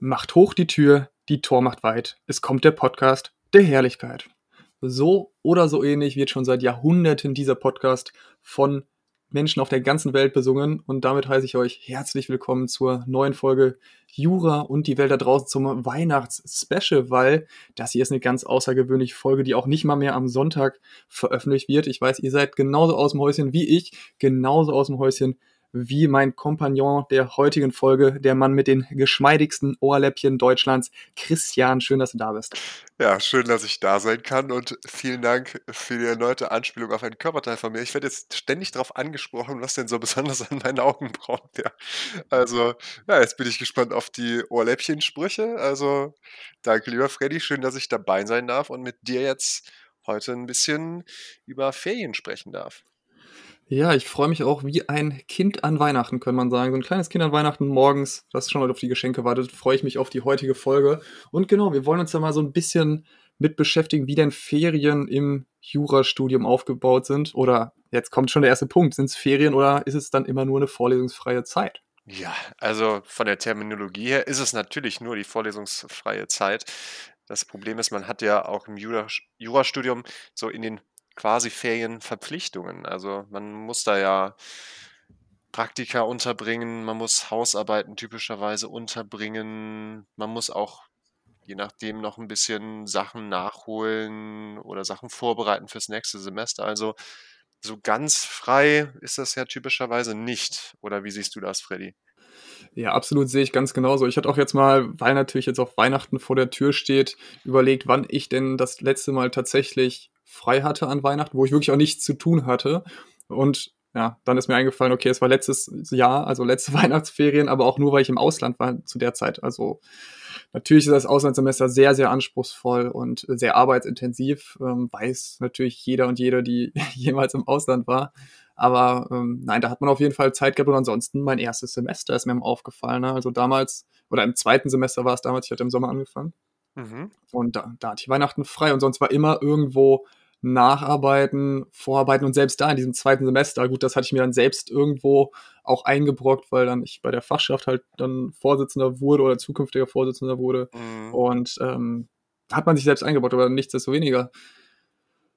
Macht hoch die Tür, die Tor macht weit. Es kommt der Podcast der Herrlichkeit. So oder so ähnlich wird schon seit Jahrhunderten dieser Podcast von Menschen auf der ganzen Welt besungen. Und damit heiße ich euch herzlich willkommen zur neuen Folge Jura und die Welt da draußen zum Weihnachts-Special, weil das hier ist eine ganz außergewöhnliche Folge, die auch nicht mal mehr am Sonntag veröffentlicht wird. Ich weiß, ihr seid genauso aus dem Häuschen wie ich, genauso aus dem Häuschen wie mein Kompagnon der heutigen Folge, der Mann mit den geschmeidigsten Ohrläppchen Deutschlands, Christian. Schön, dass du da bist. Ja, schön, dass ich da sein kann und vielen Dank für die erneute Anspielung auf ein Körperteil von mir. Ich werde jetzt ständig darauf angesprochen, was denn so besonders an meinen Augen braucht. Ja. Also, ja, jetzt bin ich gespannt auf die Ohrläppchensprüche. Also, danke, lieber Freddy. Schön, dass ich dabei sein darf und mit dir jetzt heute ein bisschen über Ferien sprechen darf. Ja, ich freue mich auch wie ein Kind an Weihnachten, kann man sagen. So ein kleines Kind an Weihnachten morgens, das schon mal auf die Geschenke wartet, freue ich mich auf die heutige Folge. Und genau, wir wollen uns da mal so ein bisschen mit beschäftigen, wie denn Ferien im Jurastudium aufgebaut sind. Oder jetzt kommt schon der erste Punkt. Sind es Ferien oder ist es dann immer nur eine vorlesungsfreie Zeit? Ja, also von der Terminologie her ist es natürlich nur die vorlesungsfreie Zeit. Das Problem ist, man hat ja auch im Jurastudium so in den quasi Ferienverpflichtungen. Also man muss da ja Praktika unterbringen, man muss Hausarbeiten typischerweise unterbringen, man muss auch je nachdem noch ein bisschen Sachen nachholen oder Sachen vorbereiten fürs nächste Semester. Also so ganz frei ist das ja typischerweise nicht. Oder wie siehst du das, Freddy? Ja, absolut sehe ich ganz genauso. Ich hatte auch jetzt mal, weil natürlich jetzt auch Weihnachten vor der Tür steht, überlegt, wann ich denn das letzte Mal tatsächlich frei hatte an Weihnachten, wo ich wirklich auch nichts zu tun hatte. Und ja, dann ist mir eingefallen, okay, es war letztes Jahr, also letzte Weihnachtsferien, aber auch nur, weil ich im Ausland war zu der Zeit. Also natürlich ist das Auslandssemester sehr, sehr anspruchsvoll und sehr arbeitsintensiv. Ähm, weiß natürlich jeder und jede, die jemals im Ausland war. Aber ähm, nein, da hat man auf jeden Fall Zeit gehabt und ansonsten mein erstes Semester ist mir aufgefallen. Ne? Also damals, oder im zweiten Semester war es damals, ich hatte im Sommer angefangen. Mhm. Und da, da hatte ich Weihnachten frei und sonst war immer irgendwo Nacharbeiten, Vorarbeiten und selbst da in diesem zweiten Semester, gut, das hatte ich mir dann selbst irgendwo auch eingebrockt, weil dann ich bei der Fachschaft halt dann Vorsitzender wurde oder zukünftiger Vorsitzender wurde mhm. und ähm, hat man sich selbst eingebaut, aber nichtsdestoweniger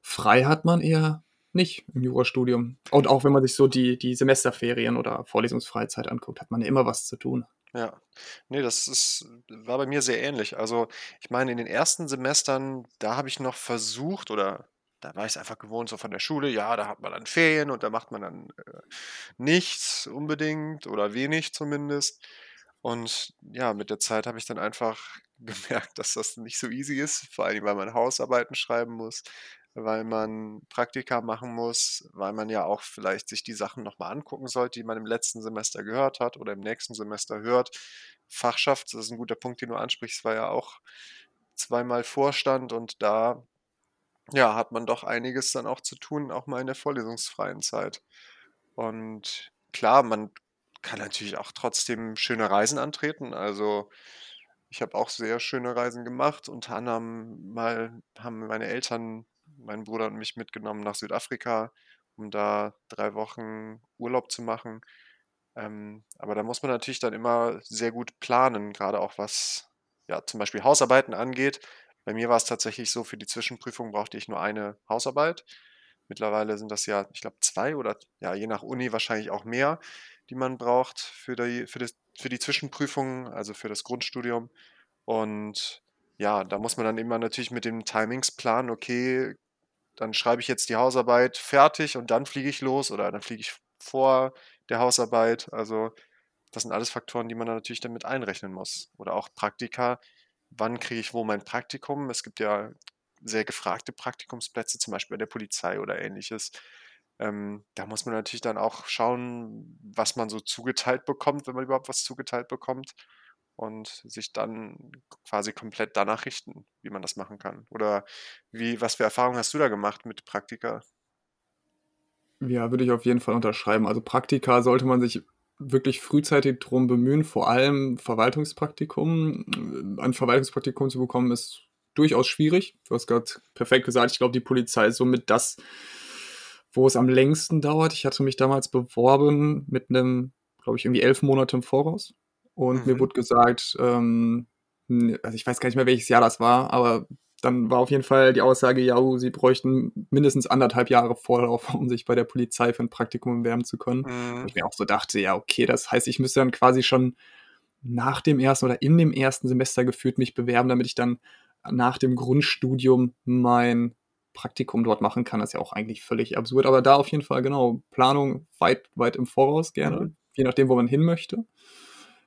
frei hat man eher nicht im Jurastudium. Und auch wenn man sich so die, die Semesterferien oder Vorlesungsfreizeit anguckt, hat man ja immer was zu tun. Ja. Ne, das ist war bei mir sehr ähnlich. Also, ich meine, in den ersten Semestern, da habe ich noch versucht oder da war ich es einfach gewohnt so von der Schule, ja, da hat man dann Ferien und da macht man dann, äh, nichts unbedingt oder wenig zumindest. Und ja, mit der Zeit habe ich dann einfach gemerkt, dass das nicht so easy ist, vor allem, weil man Hausarbeiten schreiben muss, weil man Praktika machen muss, weil man ja auch vielleicht sich die Sachen nochmal angucken sollte, die man im letzten Semester gehört hat oder im nächsten Semester hört. Fachschaft, das ist ein guter Punkt, den du ansprichst, war ja auch zweimal Vorstand und da ja, hat man doch einiges dann auch zu tun, auch mal in der vorlesungsfreien Zeit. Und klar, man kann natürlich auch trotzdem schöne Reisen antreten. Also ich habe auch sehr schöne Reisen gemacht. Unter anderem mal haben meine Eltern meinen Bruder und mich mitgenommen nach Südafrika, um da drei Wochen Urlaub zu machen. Ähm, aber da muss man natürlich dann immer sehr gut planen, gerade auch was ja, zum Beispiel Hausarbeiten angeht. Bei mir war es tatsächlich so, für die Zwischenprüfung brauchte ich nur eine Hausarbeit. Mittlerweile sind das ja, ich glaube, zwei oder ja, je nach Uni wahrscheinlich auch mehr, die man braucht für die, für das, für die Zwischenprüfung, also für das Grundstudium. Und ja, da muss man dann immer natürlich mit den Timings planen, okay, dann schreibe ich jetzt die Hausarbeit fertig und dann fliege ich los oder dann fliege ich vor der Hausarbeit. Also das sind alles Faktoren, die man dann natürlich damit einrechnen muss. Oder auch Praktika. Wann kriege ich wo mein Praktikum? Es gibt ja sehr gefragte Praktikumsplätze, zum Beispiel bei der Polizei oder ähnliches. Ähm, da muss man natürlich dann auch schauen, was man so zugeteilt bekommt, wenn man überhaupt was zugeteilt bekommt und sich dann quasi komplett danach richten, wie man das machen kann. Oder wie, was für Erfahrungen hast du da gemacht mit Praktika? Ja, würde ich auf jeden Fall unterschreiben. Also Praktika sollte man sich wirklich frühzeitig drum bemühen, vor allem Verwaltungspraktikum. Ein Verwaltungspraktikum zu bekommen ist durchaus schwierig. Du hast gerade perfekt gesagt, ich glaube, die Polizei ist somit das, wo es am längsten dauert. Ich hatte mich damals beworben mit einem, glaube ich, irgendwie elf Monate im Voraus. Und mhm. mir wurde gesagt, ähm, also ich weiß gar nicht mehr, welches Jahr das war, aber dann war auf jeden Fall die Aussage, ja, oh, sie bräuchten mindestens anderthalb Jahre Vorlauf, um sich bei der Polizei für ein Praktikum bewerben zu können. Mhm. ich mir auch so dachte, ja, okay, das heißt, ich müsste dann quasi schon nach dem ersten oder in dem ersten Semester gefühlt mich bewerben, damit ich dann nach dem Grundstudium mein Praktikum dort machen kann. Das ist ja auch eigentlich völlig absurd, aber da auf jeden Fall, genau, Planung weit, weit im Voraus gerne, mhm. je nachdem, wo man hin möchte.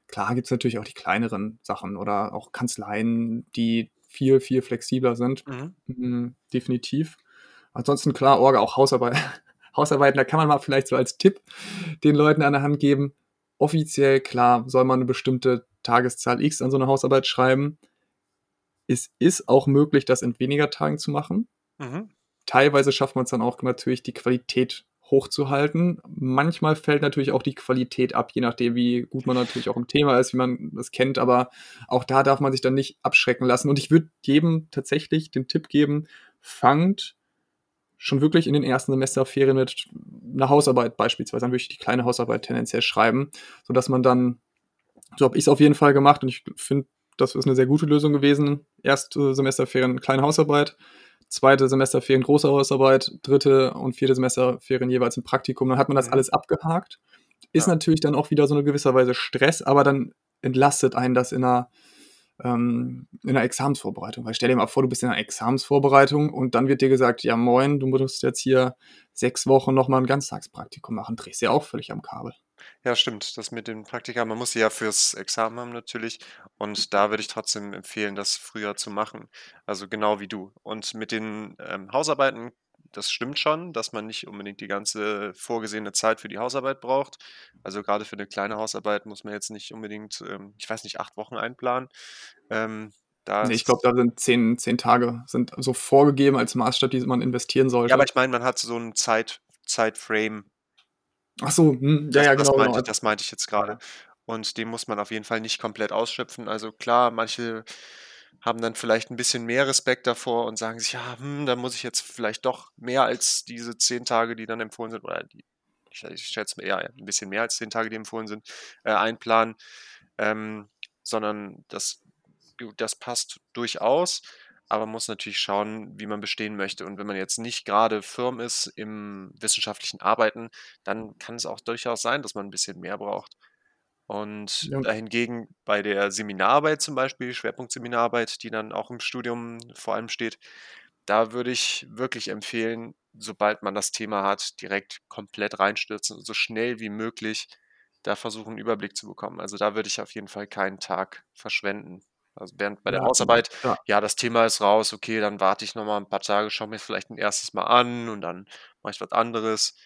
Klar gibt es natürlich auch die kleineren Sachen oder auch Kanzleien, die viel, viel flexibler sind. Mhm. Mhm, definitiv. Ansonsten klar, Orga, auch Hausarbeit. Hausarbeiten, da kann man mal vielleicht so als Tipp den Leuten an der Hand geben. Offiziell, klar, soll man eine bestimmte Tageszahl X an so eine Hausarbeit schreiben. Es ist auch möglich, das in weniger Tagen zu machen. Mhm. Teilweise schafft man es dann auch natürlich, die Qualität hochzuhalten. Manchmal fällt natürlich auch die Qualität ab, je nachdem, wie gut man natürlich auch im Thema ist, wie man das kennt. Aber auch da darf man sich dann nicht abschrecken lassen. Und ich würde jedem tatsächlich den Tipp geben, fangt schon wirklich in den ersten Semesterferien mit einer Hausarbeit beispielsweise, dann würde ich die kleine Hausarbeit tendenziell schreiben, sodass man dann, so habe ich es auf jeden Fall gemacht und ich finde, das ist eine sehr gute Lösung gewesen. Erste Semesterferien kleine Hausarbeit, zweite Semesterferien große Hausarbeit, dritte und vierte Semesterferien jeweils ein Praktikum. Dann hat man das mhm. alles abgehakt. Ist ja. natürlich dann auch wieder so eine gewisser Weise Stress, aber dann entlastet einen das in einer, ähm, in einer Examensvorbereitung. Weil stell dir mal vor, du bist in einer Examensvorbereitung und dann wird dir gesagt, ja moin, du musst jetzt hier sechs Wochen nochmal ein Ganztagspraktikum machen. Drehst ja auch völlig am Kabel. Ja, stimmt. Das mit den Praktika, man muss sie ja fürs Examen haben natürlich. Und da würde ich trotzdem empfehlen, das früher zu machen. Also genau wie du. Und mit den ähm, Hausarbeiten, das stimmt schon, dass man nicht unbedingt die ganze vorgesehene Zeit für die Hausarbeit braucht. Also gerade für eine kleine Hausarbeit muss man jetzt nicht unbedingt, ähm, ich weiß nicht, acht Wochen einplanen. Ähm, da nee, ich glaube, da sind zehn, zehn Tage sind so vorgegeben als Maßstab, die man investieren sollte. Ja, aber ich meine, man hat so einen Zeit, Zeitframe Ach so, hm, ja, Das, ja, das genau, meinte genau. ich, das meinte ich jetzt gerade. Und den muss man auf jeden Fall nicht komplett ausschöpfen. Also klar, manche haben dann vielleicht ein bisschen mehr Respekt davor und sagen sich, ja, hm, dann muss ich jetzt vielleicht doch mehr als diese zehn Tage, die dann empfohlen sind, oder die, ich, ich schätze eher ein bisschen mehr als zehn Tage, die empfohlen sind, äh, einplanen. Ähm, sondern das, das passt durchaus aber man muss natürlich schauen, wie man bestehen möchte. Und wenn man jetzt nicht gerade firm ist im wissenschaftlichen Arbeiten, dann kann es auch durchaus sein, dass man ein bisschen mehr braucht. Und Ja. dahingegen bei der Seminararbeit zum Beispiel, Schwerpunktseminararbeit, die dann auch im Studium vor allem steht, da würde ich wirklich empfehlen, sobald man das Thema hat, direkt komplett reinstürzen und so schnell wie möglich da versuchen, einen Überblick zu bekommen. Also da würde ich auf jeden Fall keinen Tag verschwenden. Also während bei der Ja, Hausarbeit, ja. ja, das Thema ist raus, okay, dann warte ich noch mal 'n paar Tage, schaue mir vielleicht ein erstes Mal an und dann mache ich was anderes.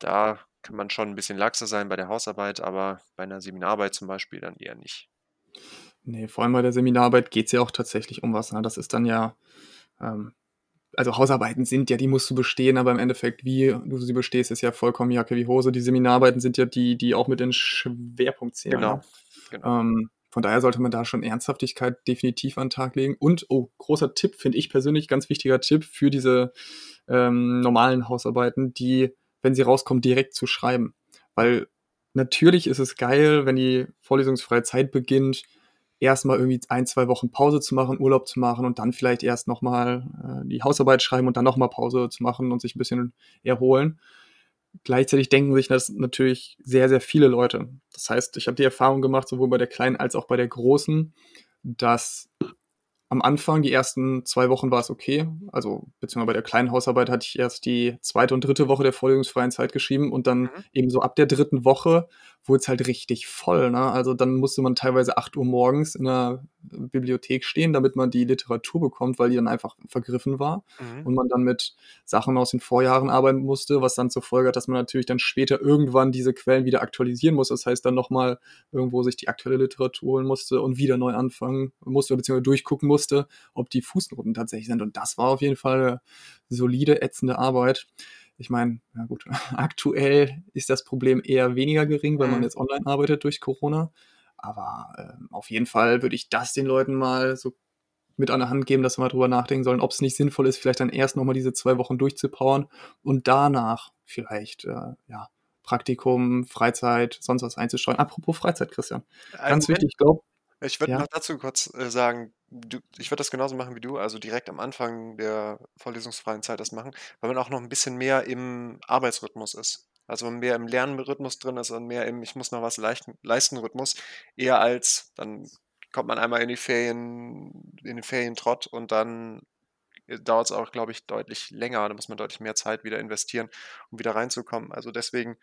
Da kann man schon ein bisschen laxer sein bei der Hausarbeit, aber bei einer Seminararbeit zum Beispiel dann eher nicht. Ne, vor allem bei der Seminararbeit geht es ja auch tatsächlich um was, ne? Das ist dann ja, ähm also Hausarbeiten sind ja die musst du bestehen, aber im Endeffekt, wie du sie bestehst, ist ja vollkommen Jacke wie Hose. Die Seminararbeiten sind ja die, die auch mit den Schwerpunkt zählen, Genau, ne? genau. Ähm, von daher sollte man da schon Ernsthaftigkeit definitiv an den Tag legen. Und, oh, großer Tipp, finde ich persönlich, ganz wichtiger Tipp für diese ähm, normalen Hausarbeiten, die, wenn sie rauskommen, direkt zu schreiben. Weil natürlich ist es geil, wenn die vorlesungsfreie Zeit beginnt, erstmal irgendwie ein, zwei Wochen Pause zu machen, Urlaub zu machen und dann vielleicht erst nochmal äh, die Hausarbeit schreiben und dann nochmal Pause zu machen und sich ein bisschen erholen. Gleichzeitig denken sich das natürlich sehr, sehr viele Leute. Das heißt, ich habe die Erfahrung gemacht, sowohl bei der kleinen als auch bei der großen, dass am Anfang, die ersten zwei Wochen war es okay. Also, beziehungsweise bei der kleinen Hausarbeit hatte ich erst die zweite und dritte Woche der vorlesungsfreien Zeit geschrieben und dann Mhm. eben so ab der dritten Woche wurde es halt richtig voll. Ne? Also dann musste man teilweise 8 Uhr morgens in der Bibliothek stehen, damit man die Literatur bekommt, weil die dann einfach vergriffen war Mhm. und man dann mit Sachen aus den Vorjahren arbeiten musste, was dann zur Folge hat, dass man natürlich dann später irgendwann diese Quellen wieder aktualisieren muss. Das heißt, dann nochmal irgendwo sich die aktuelle Literatur holen musste und wieder neu anfangen musste, beziehungsweise durchgucken musste, ob die Fußnoten tatsächlich sind. Und das war auf jeden Fall eine solide, ätzende Arbeit. Ich meine, ja gut, aktuell ist das Problem eher weniger gering, weil man Mhm. jetzt online arbeitet durch Corona. Aber ähm, auf jeden Fall würde ich das den Leuten mal so mit an der Hand geben, dass sie mal drüber nachdenken sollen, ob es nicht sinnvoll ist, vielleicht dann erst nochmal diese zwei Wochen durchzupowern und danach vielleicht, äh, ja, Praktikum, Freizeit, sonst was einzustreuen. Apropos Freizeit, Christian. Ganz Moment. wichtig, ich glaube, Ich würde Ja. noch dazu kurz, äh, sagen, du ich würde das genauso machen wie du, also direkt am Anfang der vorlesungsfreien Zeit das machen, weil man auch noch 'n bisschen mehr im Arbeitsrhythmus ist. Also mehr im Lernrhythmus drin ist und mehr im „Ich muss noch was leichten leisten“-Rhythmus, eher als dann kommt man einmal in die Ferien in den Ferientrott und dann, äh, dauert's auch, glaube ich, deutlich länger. Da muss man deutlich mehr Zeit wieder investieren, um wieder reinzukommen. Also deswegen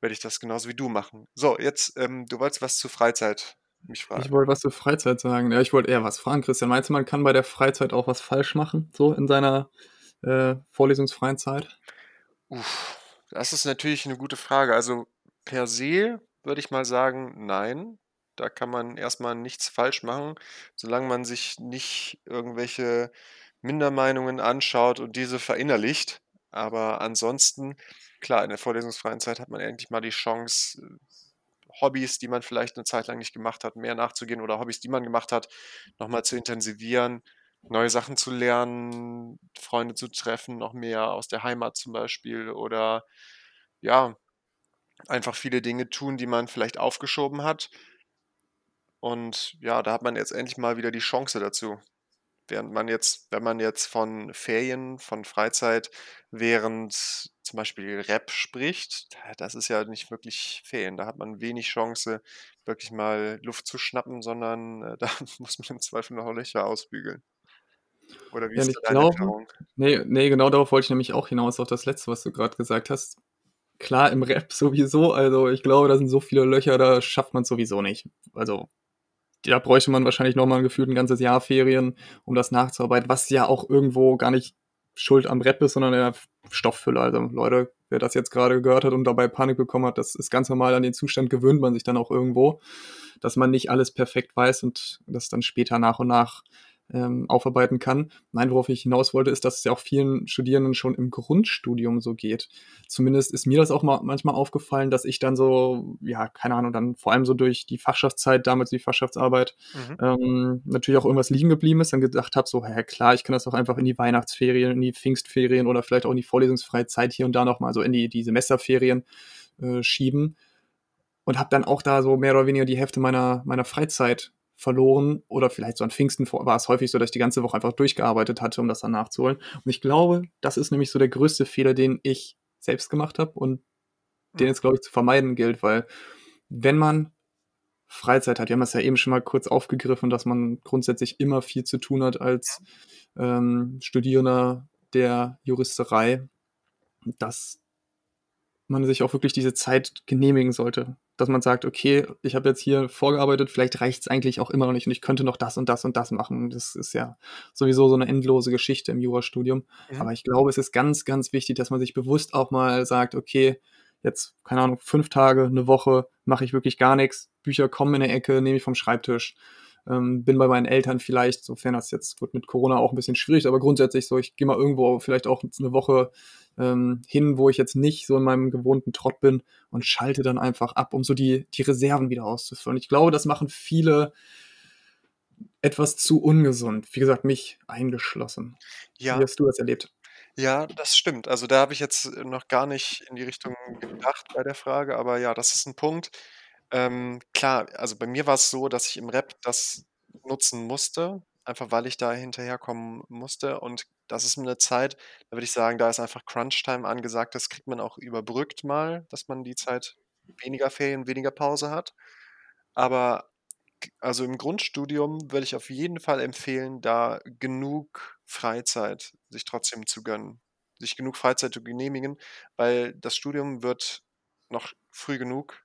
werde ich das genauso wie du machen. So, jetzt, ähm, du wolltest was zur Freizeit mich Ich fragen. wollte was zur Freizeit sagen. Ja, ich wollte eher was fragen, Christian. Meinst du, man kann bei der Freizeit auch was falsch machen, so in seiner, äh, vorlesungsfreien Zeit? Uff, das ist natürlich 'ne gute Frage. Also, per se würde ich mal sagen, nein. Da kann man erst mal nichts falsch machen, solange man sich nicht irgendwelche Mindermeinungen anschaut und diese verinnerlicht. Aber ansonsten, klar, in der vorlesungsfreien Zeit hat man endlich mal die Chance, Hobbys, die man vielleicht 'ne Zeit lang nicht gemacht hat, mehr nachzugehen oder Hobbys, die man gemacht hat, noch mal zu intensivieren, neue Sachen zu lernen, Freunde zu treffen, noch mehr aus der Heimat zum Beispiel oder ja, einfach viele Dinge tun, die man vielleicht aufgeschoben hat. Und ja, da hat man jetzt endlich mal wieder die Chance dazu. Während man jetzt wenn man jetzt von Ferien, von Freizeit während zum Beispiel Rap spricht, da das ist ja nicht wirklich Ferien. Da hat man wenig Chance, wirklich mal Luft zu schnappen, sondern, äh, da muss man im Zweifel noch Löcher ausbügeln. Oder wie Ja, ist deine glaube Erfahrung? ne, ne, genau darauf wollte ich nämlich auch hinaus, auf das Letzte, was du grad gesagt hast. Klar, im Rap sowieso, also ich glaube, da sind so viele Löcher, da schafft man's sowieso nicht. Also, da bräuchte man wahrscheinlich noch mal gefühlt 'n ganzes Jahr Ferien, um das nachzuarbeiten, was ja auch irgendwo gar nicht Schuld am Rap ist, sondern F Stofffüller. Also, Leute, wer das jetzt grade gehört hat und dabei Panik bekommen hat, das ist ganz normal. An den Zustand gewöhnt man sich dann auch irgendwo, dass man nicht alles perfekt weiß und das dann später nach und nach, ähm, aufarbeiten kann. Nein, worauf ich hinaus wollte, ist, dass es ja auch vielen Studierenden schon im Grundstudium so geht. Zumindest ist mir das auch mal manchmal aufgefallen, dass ich dann so, ja, keine Ahnung, dann vor allem so durch die Fachschaftszeit, damals die Fachschaftsarbeit, Mhm. ähm, natürlich auch irgendwas liegen geblieben ist, dann gedacht habe, so: „Hä, klar, ich kann das doch einfach in die Weihnachtsferien, in die Pfingstferien oder vielleicht auch in die vorlesungsfreie Zeit hier und da noch mal so in die die Semesterferien, äh, schieben.“ Und habe dann auch da so mehr oder weniger die Hälfte meiner meiner Freizeit verloren oder vielleicht so an Pfingsten vor war's häufig so, dass ich die ganze Woche einfach durchgearbeitet hatte, um das dann nachzuholen. Und ich glaube, das ist nämlich so der größte Fehler, den ich selbst gemacht habe und den Mhm. es, glaube ich, zu vermeiden gilt, weil wenn man Freizeit hat wir haben das ja eben schon mal kurz aufgegriffen, dass man grundsätzlich immer viel zu tun hat als, ähm, Studierender der Juristerei, dass man sich auch wirklich diese Zeit genehmigen sollte. Dass man sagt: „Okay, ich habe jetzt hier vorgearbeitet, vielleicht reicht's eigentlich auch immer noch nicht und ich könnte noch das und das und das machen.“ Das ist ja sowieso so 'ne endlose Geschichte im Jurastudium. Mhm. Aber ich glaube, es ist ganz, ganz wichtig, dass man sich bewusst auch mal sagt: „Okay, jetzt, keine Ahnung, 5 Tage, 'ne Woche mache ich wirklich gar nix. Bücher kommen in der Ecke, nehme ich vom Schreibtisch, ähm, bin bei meinen Eltern vielleicht, sofern das jetzt gut, mit Corona auch 'n bisschen schwierig, aber grundsätzlich so, ich gehe mal irgendwo vielleicht auch jetzt 'ne Woche, ähm, hin, wo ich jetzt nicht so in meinem gewohnten Trott bin und schalte dann einfach ab, um so die die Reserven wieder auszufüllen.“ Ich glaube, das machen viele etwas zu ungesund, wie gesagt, mich eingeschlossen. Wie Ja. hast du das erlebt? Ja, das stimmt. Also, da habe ich jetzt, noch gar nicht in die Richtung gedacht bei der Frage, aber ja, das ist 'n Punkt. Ähm, klar, also bei mir war's so, dass ich im Rap das nutzen musste, einfach weil ich da hinterherkommen musste und das ist 'ne Zeit, da würde ich sagen, da ist einfach Crunchtime angesagt. Das kriegt man auch überbrückt mal, dass man die Zeit weniger Ferien, weniger Pause hat. Aber also im Grundstudium würde ich auf jeden Fall empfehlen, da genug Freizeit sich trotzdem zu gönnen, sich genug Freizeit zu genehmigen, weil das Studium wird noch früh genug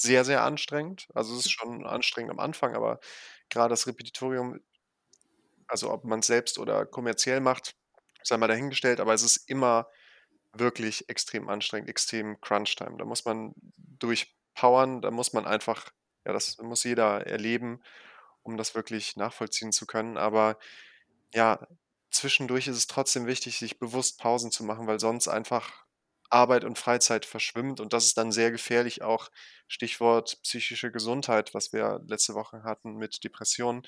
sehr, sehr anstrengend. Also, es ist schon anstrengend am Anfang, aber grade das Repetitorium also ob man's selbst oder kommerziell macht, sei mal dahingestellt, aber es ist immer wirklich extrem anstrengend, extrem Crunchtime. Da muss man durchpowern, da muss man einfach ja, das muss jeder erleben, um das wirklich nachvollziehen zu können. Aber ja, zwischendurch ist es trotzdem wichtig, sich bewusst Pausen zu machen, weil sonst einfach Arbeit und Freizeit verschwimmt und das ist dann sehr gefährlich, auch Stichwort psychische Gesundheit, was wir letzte Woche hatten mit Depressionen.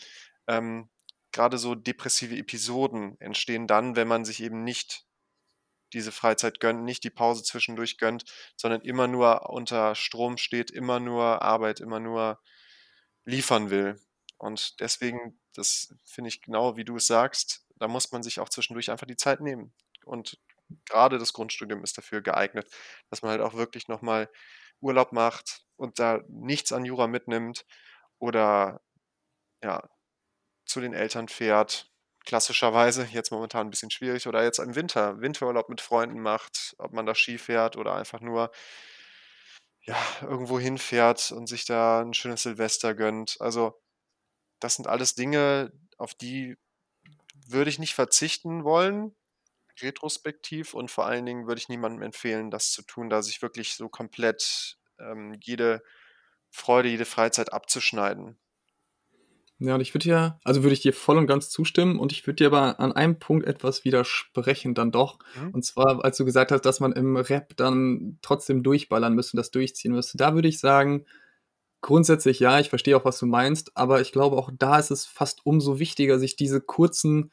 Ähm, grade so depressive Episoden entstehen dann, wenn man sich eben nicht diese Freizeit gönnt, nicht die Pause zwischendurch gönnt, sondern immer nur unter Strom steht, immer nur Arbeit, immer nur liefern will. Und deswegen, das finde ich genau wie du es sagst, da muss man sich auch zwischendurch einfach die Zeit nehmen. Und gerade das Grundstudium ist dafür geeignet, dass man halt auch wirklich noch mal Urlaub macht und da nichts an Jura mitnimmt oder ja, zu den Eltern fährt, klassischerweise, jetzt momentan 'n bisschen schwierig oder jetzt im Winter Winterurlaub mit Freunden macht, ob man da Ski fährt oder einfach nur ja, irgendwo hinfährt und sich da 'n schönes Silvester gönnt. Also, das sind alles Dinge, auf die würde ich nicht verzichten wollen, retrospektiv und vor allen Dingen würde ich niemandem empfehlen, das zu tun, da sich wirklich so komplett, ähm, jede Freude, jede Freizeit abzuschneiden. Ja, und ich würde dir also, würde ich dir voll und ganz zustimmen und ich würde dir aber an einem Punkt etwas widersprechen dann doch. Mhm. Und zwar, als du gesagt hast, dass man im Rap dann trotzdem durchballern müsste und das durchziehen müsste. Da würde ich sagen, grundsätzlich ja, ich verstehe auch, was du meinst, aber ich glaube, auch da ist es fast umso wichtiger, sich diese kurzen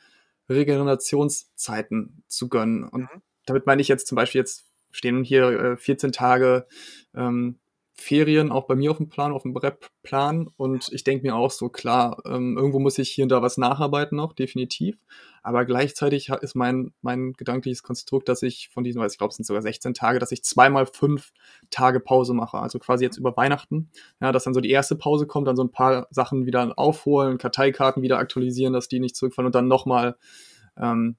Regenerationszeiten zu gönnen. Und Mhm. damit meine ich jetzt zum Beispiel jetzt stehen hier, äh, 14 Tage, ähm, Ferien auch bei mir aufm Plan, aufm Rep-Plan und ich denke mir auch so: „Klar, ähm, irgendwo muss ich hier und da was nacharbeiten noch, definitiv.“ Aber gleichzeitig ist mein mein gedankliches Konstrukt, dass ich von diesen ich glaube, es sind sogar 16 Tage, dass ich zweimal 5 Tage Pause mache. Also, quasi jetzt über Weihnachten, ja, dass dann so die 1. Pause kommt, dann so 'n paar Sachen wieder aufholen, Karteikarten wieder aktualisieren, dass die nicht zurückfallen und dann noch mal, ähm,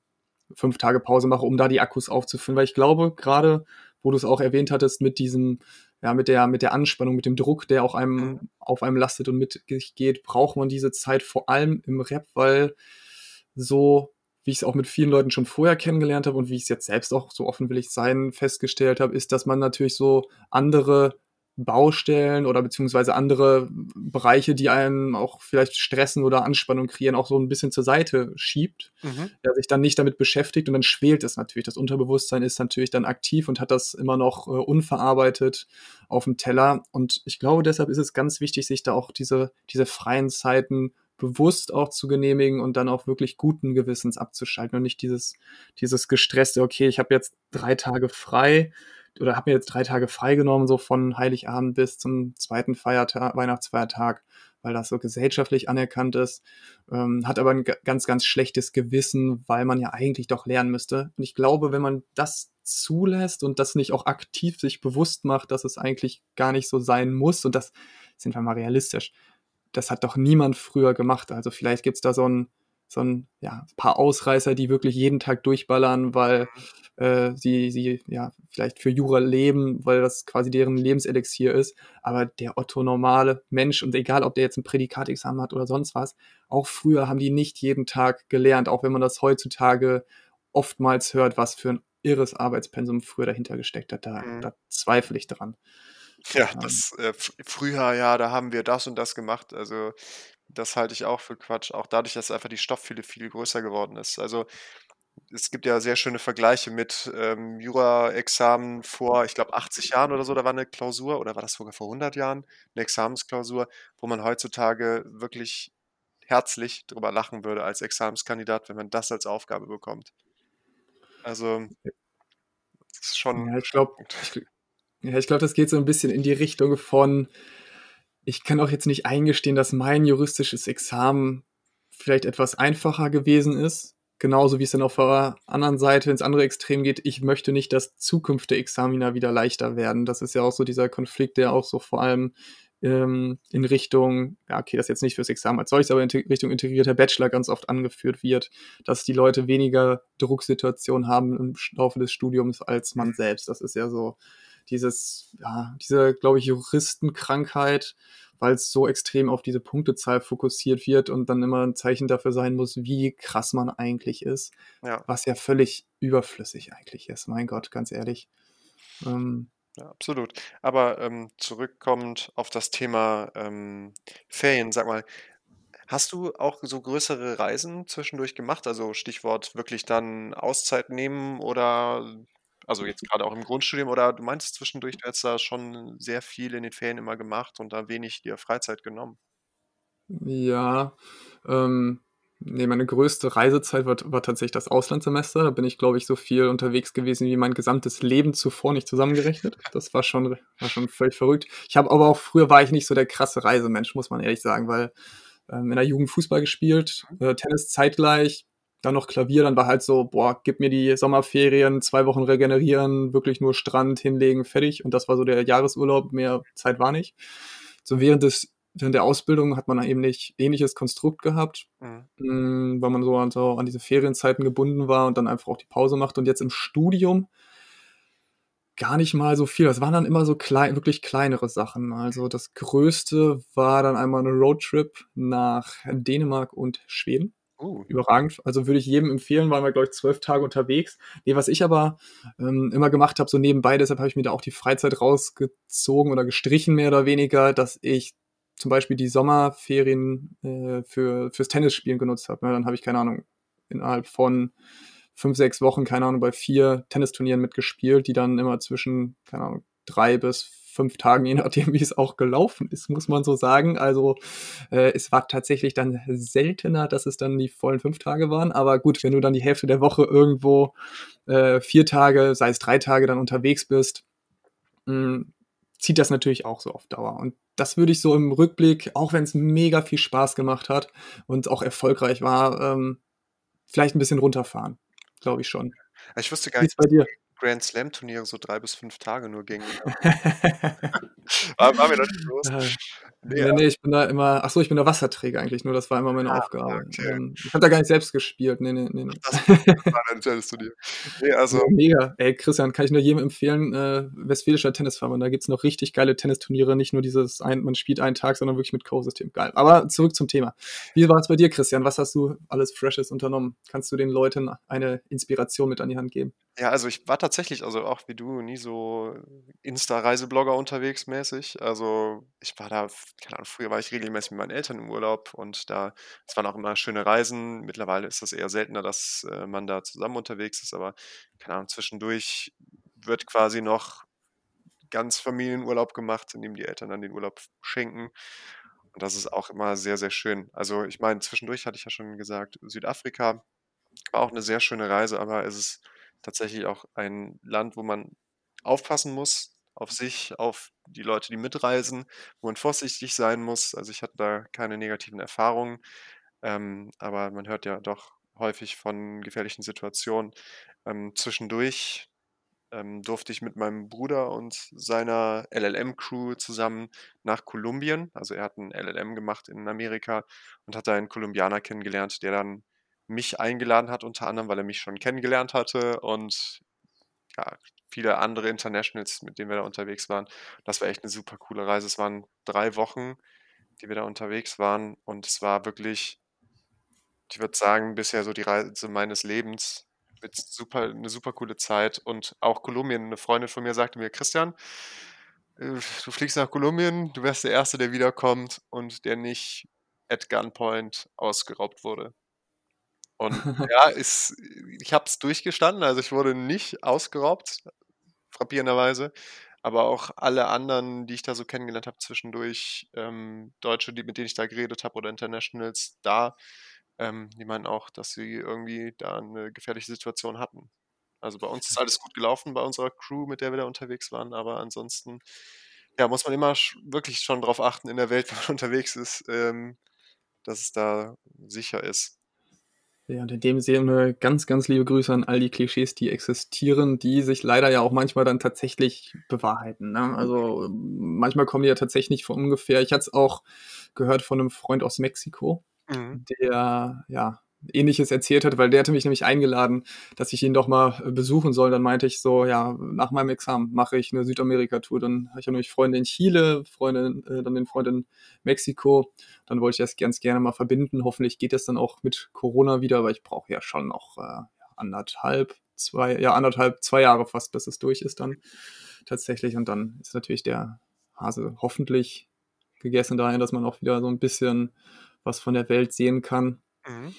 5 Tage Pause mache, um da die Akkus aufzufüllen. Weil ich glaube, grade, wo du's auch erwähnt hattest mit diesem ja, mit der mit der Anspannung, mit dem Druck, der auch Mhm. einem auf einem lastet und mit sich geht, braucht man diese Zeit vor allem im Rap, weil so, wie ich's auch mit vielen Leuten schon vorher kennengelernt habe und wie ich's jetzt selbst auch, so offen will ich sein, festgestellt habe, ist, dass man natürlich so andere Baustellen oder beziehungsweise andere Bereiche, die einen auch vielleicht stressen oder Anspannung kreieren, auch so 'n bisschen zur Seite schiebt, Mhm. der sich dann nicht damit beschäftigt und dann schwelt es natürlich. Das Unterbewusstsein ist natürlich dann aktiv und hat das immer noch, äh, unverarbeitet aufm Teller. Und ich glaube, deshalb ist es ganz wichtig, sich da auch diese diese freien Zeiten bewusst auch zu genehmigen und dann auch wirklich guten Gewissens abzuschalten und nicht dieses dieses gestresste: „Okay, ich habe jetzt 3 Tage frei oder habe mir jetzt 3 Tage freigenommen, so von Heiligabend bis zum 2. Feierta Weihnachtsfeiertag“, weil das so gesellschaftlich anerkannt ist, ähm, hat aber 'n ga ganz, ganz schlechtes Gewissen, weil man ja eigentlich doch lernen müsste. Und ich glaube, wenn man das zulässt und das nicht auch aktiv sich bewusst macht, dass es eigentlich gar nicht so sein muss und das sind wir mal realistisch, das hat doch niemand früher gemacht. Also, vielleicht gibt's da so 'n so 'n ja, paar Ausreißer, die wirklich jeden Tag durchballern, weil, Mhm. äh, sie sie, ja, vielleicht für Jura leben, weil das quasi deren Lebenselixier ist. Aber der Otto normale Mensch und egal, ob der jetzt 'n Prädikatexamen hat oder sonst was, auch früher haben die nicht jeden Tag gelernt, auch wenn man das heutzutage oftmals hört, was für 'n irres Arbeitspensum früher dahinter gesteckt hat. Da Mhm. da zweifle ich dran. Ja, Ähm das, äh, früher, ja, da haben wir das und das gemacht. Also, das halte ich auch für Quatsch, auch dadurch, dass einfach die Stofffülle viel größer geworden ist. Also, es gibt ja sehr schöne Vergleiche mit, ähm, Juraexamen vor, ich glaube, 80 Jahren oder so, da war 'ne Klausur oder war das sogar vor 100 Jahren, 'ne Examensklausur, wo man heutzutage wirklich herzlich drüber lachen würde als Examenskandidat, wenn man das als Aufgabe bekommt. Also das ist schon Ja, ich glaube ich ja, ich glaube, das geht so 'n bisschen in die Richtung von ich kann auch jetzt nicht eingestehen, dass mein juristisches Examen vielleicht etwas einfacher gewesen ist, genauso wie es dann auf der anderen Seite ins andere Extrem geht. Ich möchte nicht, dass zukünftige Examina wieder leichter werden. Das ist ja auch so dieser Konflikt, der auch so vor allem, ähm, in Richtung ja, okay, das jetzt nicht fürs Examen als solches, aber in Richtung integrierter Bachelor ganz oft angeführt wird, dass die Leute weniger Drucksituationen haben im Laufe des Studiums als man selbst. Das ist ja so dieses ja, diese, glaube ich, Juristenkrankheit, weil's so extrem auf diese Punktezahl fokussiert wird und dann immer 'n Zeichen dafür sein muss, wie krass man eigentlich ist, Ja. was ja völlig überflüssig eigentlich ist, mein Gott, ganz ehrlich. Ähm Ja, absolut. Aber, ähm, zurückkommend auf das Thema, ähm, Ferien, sag mal, hast du auch so größere Reisen zwischendurch gemacht? Also, Stichwort wirklich dann Auszeit nehmen oder also, jetzt grade auch im Grundstudium oder du meintest zwischendurch, du hättest da schon sehr viel in den Ferien immer gemacht und da wenig dir Freizeit genommen. Ja, ähm, ne, meine größte Reisezeit war war tatsächlich das Auslandssemester. Da bin ich, glaube ich, so viel unterwegs gewesen wie mein gesamtes Leben zuvor nicht zusammengerechnet. Das war schon war schon völlig verrückt. Ich habe aber auch früher war ich nicht so der krasse Reisemensch, muss man ehrlich sagen, weil ähm, in der Jugend Fußball gespielt, Mhm. äh, Tennis zeitgleich, dann noch Klavier, dann war halt so, boah, gib mir die Sommerferien, zwei Wochen regenerieren, wirklich nur Strand hinlegen, fertig. Und das war so der Jahresurlaub, mehr Zeit war nicht. So während des, während der Ausbildung hat man eben nicht ähnliches Konstrukt gehabt, Mhm. mh, weil man so an, so an diese Ferienzeiten gebunden war und dann einfach auch die Pause macht. Und jetzt im Studium gar nicht mal so viel. Das waren dann immer so klein, wirklich kleinere Sachen. Also das Größte war dann einmal eine Roadtrip nach Dänemark und Schweden Uh. überragend. Also würde ich jedem empfehlen, waren wir, glaube ich, zwölf Tage unterwegs. Nee, was ich aber ähm, immer gemacht habe, so nebenbei, deshalb habe ich mir da auch die Freizeit rausgezogen oder gestrichen, mehr oder weniger, dass ich zum Beispiel die Sommerferien äh, für, fürs Tennisspielen genutzt habe. Ja, dann habe ich, keine Ahnung, innerhalb von fünf, sechs Wochen, keine Ahnung, bei vier Tennisturnieren mitgespielt, die dann immer zwischen, keine Ahnung, drei bis fünf Tagen, je nachdem, wie es auch gelaufen ist, muss man so sagen. Also äh, es war tatsächlich dann seltener, dass es dann die vollen fünf Tage waren. Aber gut, wenn du dann die Hälfte der Woche irgendwo äh, vier Tage, sei es drei Tage, dann unterwegs bist, mh, zieht das natürlich auch so auf Dauer. Und das würde ich so im Rückblick, auch wenn es mega viel Spaß gemacht hat und auch erfolgreich war, ähm, vielleicht ein bisschen runterfahren. Glaube ich schon. Ich wusste gar nicht, bei dir? Grand Slam Turniere so drei bis fünf Tage nur gingen. war, war mir noch nicht bewusst. Nee, nee, nee, ich bin da immer, ach so, ich bin der Wasserträger eigentlich nur, das war immer meine Ah, Aufgabe. okay. Ähm, ich habe da gar nicht selbst gespielt, nee, nee, nee. nee. Das war ein Tennisturnier. Nee, also Ja, mega. Ey, Christian, kann ich nur jedem empfehlen, äh, Westfälischer Tennisverband, da gibt's noch richtig geile Tennisturniere, nicht nur dieses, ein, man spielt einen Tag, sondern wirklich mit Co-System. Geil. Aber zurück zum Thema. Wie war es bei dir, Christian? Was hast du alles Freshes unternommen? Kannst du den Leuten eine Inspiration mit an die Hand geben? Ja, also ich war tatsächlich, also auch wie du, nie so Insta-Reiseblogger unterwegs mäßig. Also ich war da, keine Ahnung, früher war ich regelmäßig mit meinen Eltern im Urlaub und da, es waren auch immer schöne Reisen. Mittlerweile ist das eher seltener, dass äh, man da zusammen unterwegs ist, aber keine Ahnung, zwischendurch wird quasi noch ganz Familienurlaub gemacht, in dem die Eltern dann den Urlaub schenken. Und das ist auch immer sehr, sehr schön. Also ich meine, zwischendurch hatte ich ja schon gesagt, Südafrika war auch eine sehr schöne Reise, aber es ist tatsächlich auch ein Land, wo man aufpassen muss auf sich, auf die Leute, die mitreisen, wo man vorsichtig sein muss. Also ich hatte da keine negativen Erfahrungen, ähm, aber man hört ja doch häufig von gefährlichen Situationen. Ähm, zwischendurch ähm, durfte ich mit meinem Bruder und seiner LLM-Crew zusammen nach Kolumbien. Also er hat ein LLM gemacht in Amerika und hat da einen Kolumbianer kennengelernt, der dann mich eingeladen hat, unter anderem, weil er mich schon kennengelernt hatte und ja, viele andere Internationals, mit denen wir da unterwegs waren. Das war echt eine super coole Reise. Es waren drei Wochen, die wir da unterwegs waren und es war wirklich, ich würde sagen, bisher so die Reise meines Lebens. Mit super, eine super coole Zeit und auch Kolumbien. Eine Freundin von mir sagte mir, Christian, äh, du fliegst nach Kolumbien, du wärst der Erste, der wiederkommt und der nicht at Gunpoint ausgeraubt wurde. Und ja, ist, ich habe es durchgestanden, also ich wurde nicht ausgeraubt, frappierenderweise, aber auch alle anderen, die ich da so kennengelernt habe zwischendurch, ähm, Deutsche, die, mit denen ich da geredet habe oder Internationals da, ähm, die meinen auch, dass sie irgendwie da eine gefährliche Situation hatten. Also bei uns ist alles gut gelaufen bei unserer Crew, mit der wir da unterwegs waren, aber ansonsten ja, muss man immer sch wirklich schon drauf achten in der Welt, wo man unterwegs ist, ähm, dass es da sicher ist. Ja, und in dem Sinne ganz, ganz liebe Grüße an all die Klischees, die existieren, die sich leider ja auch manchmal dann tatsächlich bewahrheiten. Ne? Also manchmal kommen die ja tatsächlich nicht von ungefähr. Ich hatte es auch gehört von einem Freund aus Mexiko, Mhm. der ja ähnliches erzählt hat, weil der hatte mich nämlich eingeladen, dass ich ihn doch mal äh, besuchen soll. Dann meinte ich so, ja, nach meinem Examen mache ich eine Südamerika-Tour. Dann habe ich ja nämlich Freunde in Chile, Freunde, äh, dann den Freund in Mexiko. Dann wollte ich das ganz gerne mal verbinden. Hoffentlich geht es dann auch mit Corona wieder, aber ich brauche ja schon noch äh, anderthalb, zwei, ja, anderthalb, zwei Jahre fast, bis es durch ist dann tatsächlich. Und dann ist natürlich der Hase hoffentlich gegessen dahin, dass man auch wieder so ein bisschen was von der Welt sehen kann. Mhm.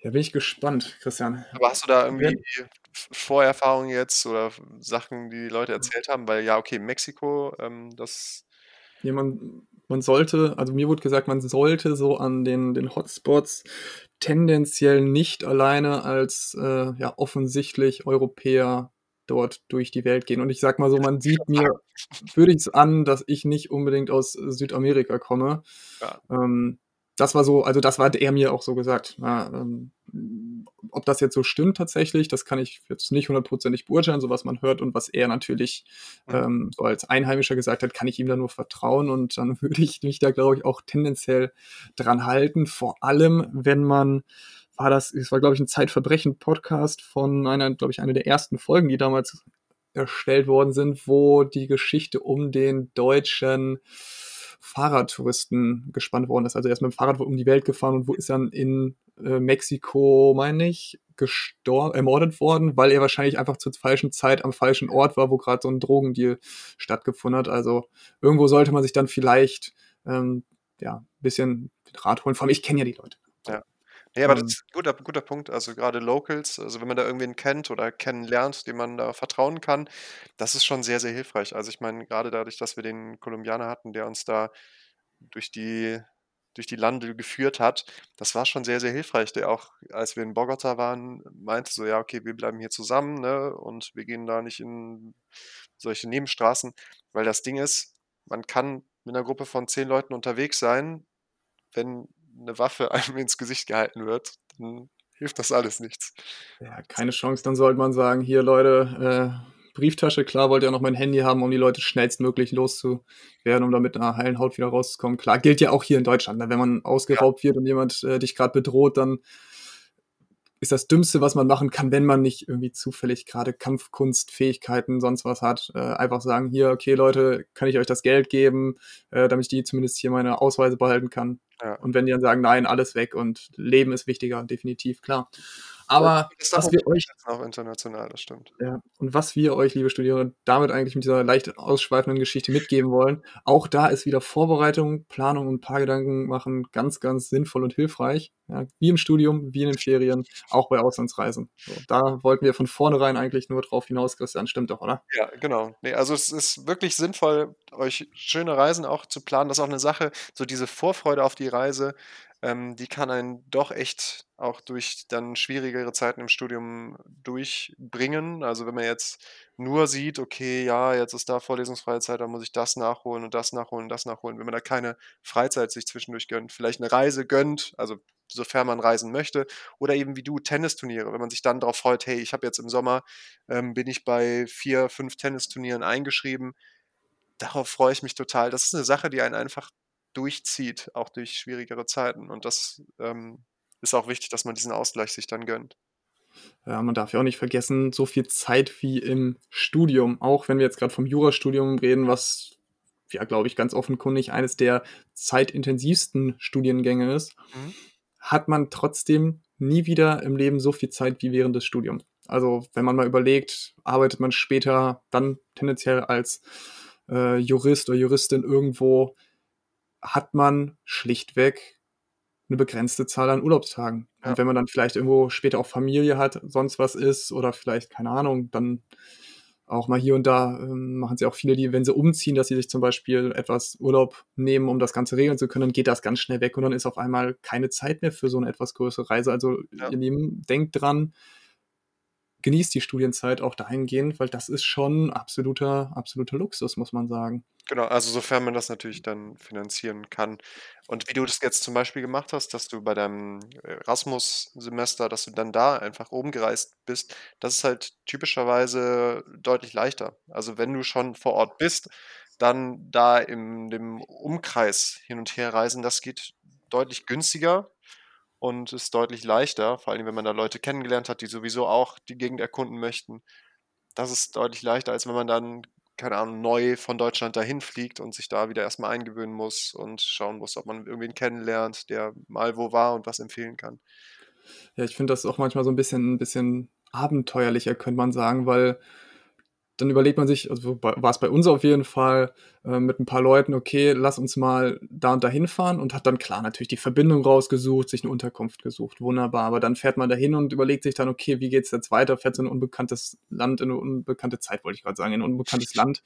Ja, bin ich gespannt, Christian. Aber hast du da irgendwie Vorerfahrungen jetzt oder Sachen, die die Leute erzählt haben? Weil ja, okay, Mexiko, ähm, das Ja, man, man sollte, also mir wurde gesagt, man sollte so an den, den Hotspots tendenziell nicht alleine als äh, ja, offensichtlich Europäer dort durch die Welt gehen. Und ich sag mal so, man sieht mir, würde ich es an, dass ich nicht unbedingt aus Südamerika komme. Ja. Ähm, das war so, also das war er mir auch so gesagt. Ja, ähm, ob das jetzt so stimmt tatsächlich, das kann ich jetzt nicht hundertprozentig beurteilen, so was man hört und was er natürlich mhm. ähm, so als Einheimischer gesagt hat, kann ich ihm da nur vertrauen und dann würde ich mich da, glaube ich, auch tendenziell dran halten. Vor allem, wenn man war das, es war, glaube ich, ein Zeitverbrechen-Podcast von einer, glaube ich, einer der ersten Folgen, die damals erstellt worden sind, wo die Geschichte um den deutschen Fahrradtouristen gespannt worden ist. Also er ist mit dem Fahrrad um die Welt gefahren und wo ist dann in äh, Mexiko, meine ich, gestorben, ermordet worden, weil er wahrscheinlich einfach zur falschen Zeit am falschen Ort war, wo gerade so ein Drogendeal stattgefunden hat. Also irgendwo sollte man sich dann vielleicht ähm, ja, ein bisschen Rat holen. Vor allem, ich kenne ja die Leute. Ja. Ja, aber das ähm. ist ein guter, guter Punkt. Also gerade Locals, also wenn man da irgendwen kennt oder kennenlernt, dem man da vertrauen kann, das ist schon sehr, sehr hilfreich. Also ich meine, gerade dadurch, dass wir den Kolumbianer hatten, der uns da durch die, durch die Lande geführt hat, das war schon sehr, sehr hilfreich. Der auch, als wir in Bogota waren, meinte so, ja, okay, wir bleiben hier zusammen, ne? Und wir gehen da nicht in solche Nebenstraßen, weil das Ding ist, man kann mit einer Gruppe von zehn Leuten unterwegs sein, wenn eine Waffe einem ins Gesicht gehalten wird, dann hilft das alles nichts. Ja, keine Chance. Dann sollte man sagen, hier Leute, äh, Brieftasche, klar wollt ihr auch noch mein Handy haben, um die Leute schnellstmöglich loszuwerden, um damit mit einer heilen Haut wieder rauszukommen. Klar, gilt ja auch hier in Deutschland. Ne? Wenn man ausgeraubt ja. wird und jemand äh, dich gerade bedroht, dann ist das Dümmste, was man machen kann, wenn man nicht irgendwie zufällig gerade Kampfkunst, Fähigkeiten, sonst was hat. Äh, einfach sagen, hier, okay, Leute, kann ich euch das Geld geben, äh, damit ich die zumindest hier meine Ausweise behalten kann. Ja. Und wenn die dann sagen, nein, alles weg und Leben ist wichtiger, definitiv, klar. Aber was wir euch auch international, das stimmt. Ja, und was wir euch, liebe Studierende, damit eigentlich mit dieser leicht ausschweifenden Geschichte mitgeben wollen, auch da ist wieder Vorbereitung, Planung und ein paar Gedanken machen ganz, ganz sinnvoll und hilfreich. Ja, wie im Studium, wie in den Ferien, auch bei Auslandsreisen. So, da wollten wir von vornherein eigentlich nur drauf hinaus, Christian, stimmt doch, oder? Ja, genau. Nee, also es ist wirklich sinnvoll, euch schöne Reisen auch zu planen. Das ist auch eine Sache, so diese Vorfreude auf die Reise, ähm, die kann einen doch echt auch durch dann schwierigere Zeiten im Studium durchbringen. Also wenn man jetzt nur sieht, okay, ja, jetzt ist da vorlesungsfreie Zeit, dann muss ich das nachholen und das nachholen und das nachholen. Wenn man da keine Freizeit sich zwischendurch gönnt, vielleicht eine Reise gönnt, also sofern man reisen möchte, oder eben wie du Tennisturniere, wenn man sich dann darauf freut, hey, ich habe jetzt im Sommer, ähm, bin ich bei vier, fünf Tennisturnieren eingeschrieben, darauf freue ich mich total. Das ist eine Sache, die einen einfach durchzieht, auch durch schwierigere Zeiten. Und das ähm, ist auch wichtig, dass man diesen Ausgleich sich dann gönnt. Ja, man darf ja auch nicht vergessen, so viel Zeit wie im Studium, auch wenn wir jetzt gerade vom Jurastudium reden, was ja, glaube ich, ganz offenkundig eines der zeitintensivsten Studiengänge ist, mhm. hat man trotzdem nie wieder im Leben so viel Zeit wie während des Studiums. Also wenn man mal überlegt, arbeitet man später dann tendenziell als äh, Jurist oder Juristin irgendwo hat man schlichtweg eine begrenzte Zahl an Urlaubstagen. Ja. Und wenn man dann vielleicht irgendwo später auch Familie hat, sonst was ist oder vielleicht, keine Ahnung, dann auch mal hier und da ähm, machen sie auch viele, die, wenn sie umziehen, dass sie sich zum Beispiel etwas Urlaub nehmen, um das Ganze regeln zu können, dann geht das ganz schnell weg und dann ist auf einmal keine Zeit mehr für so eine etwas größere Reise. Also ja. ihr Lieben, denkt dran, genießt die Studienzeit auch dahingehend, weil das ist schon absoluter, absoluter Luxus, muss man sagen. Genau, also sofern man das natürlich dann finanzieren kann. Und wie du das jetzt zum Beispiel gemacht hast, dass du bei deinem Erasmus-Semester, dass du dann da einfach oben gereist bist, das ist halt typischerweise deutlich leichter. Also wenn du schon vor Ort bist, dann da in dem Umkreis hin und her reisen, das geht deutlich günstiger und ist deutlich leichter, vor allem wenn man da Leute kennengelernt hat, die sowieso auch die Gegend erkunden möchten. Das ist deutlich leichter, als wenn man dann keine Ahnung, neu von Deutschland dahin fliegt und sich da wieder erstmal eingewöhnen muss und schauen muss, ob man irgendwen kennenlernt, der mal wo war und was empfehlen kann. Ja, ich finde das auch manchmal so ein bisschen, ein bisschen abenteuerlicher, könnte man sagen, weil dann überlegt man sich, also war es bei uns auf jeden Fall äh, mit ein paar Leuten, okay, lass uns mal da und da hinfahren und hat dann klar natürlich die Verbindung rausgesucht, sich eine Unterkunft gesucht, wunderbar. Aber dann fährt man dahin und überlegt sich dann, okay, wie geht es jetzt weiter? Fährt so ein unbekanntes Land in eine unbekannte Zeit, wollte ich gerade sagen, in ein unbekanntes Land,